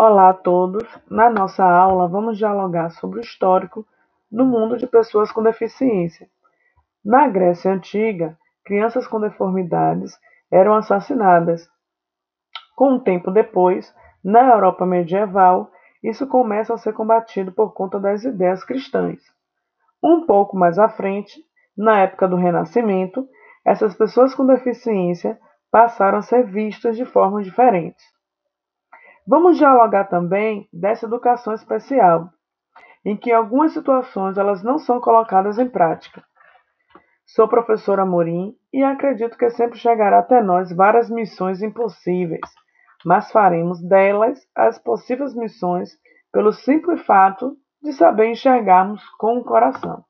Olá a todos! Na nossa aula, vamos dialogar sobre o histórico no mundo de pessoas com deficiência. Na Grécia Antiga, crianças com deformidades eram assassinadas. Com um tempo depois, na Europa medieval, isso começa a ser combatido por conta das ideias cristãs. Um pouco mais à frente, na época do Renascimento, essas pessoas com deficiência passaram a ser vistas de formas diferentes. Vamos dialogar também dessa educação especial, em que em algumas situações elas não são colocadas em prática. Sou professora Amorim e acredito que sempre chegará até nós várias missões impossíveis, mas faremos delas as possíveis missões pelo simples fato de saber enxergarmos com o coração.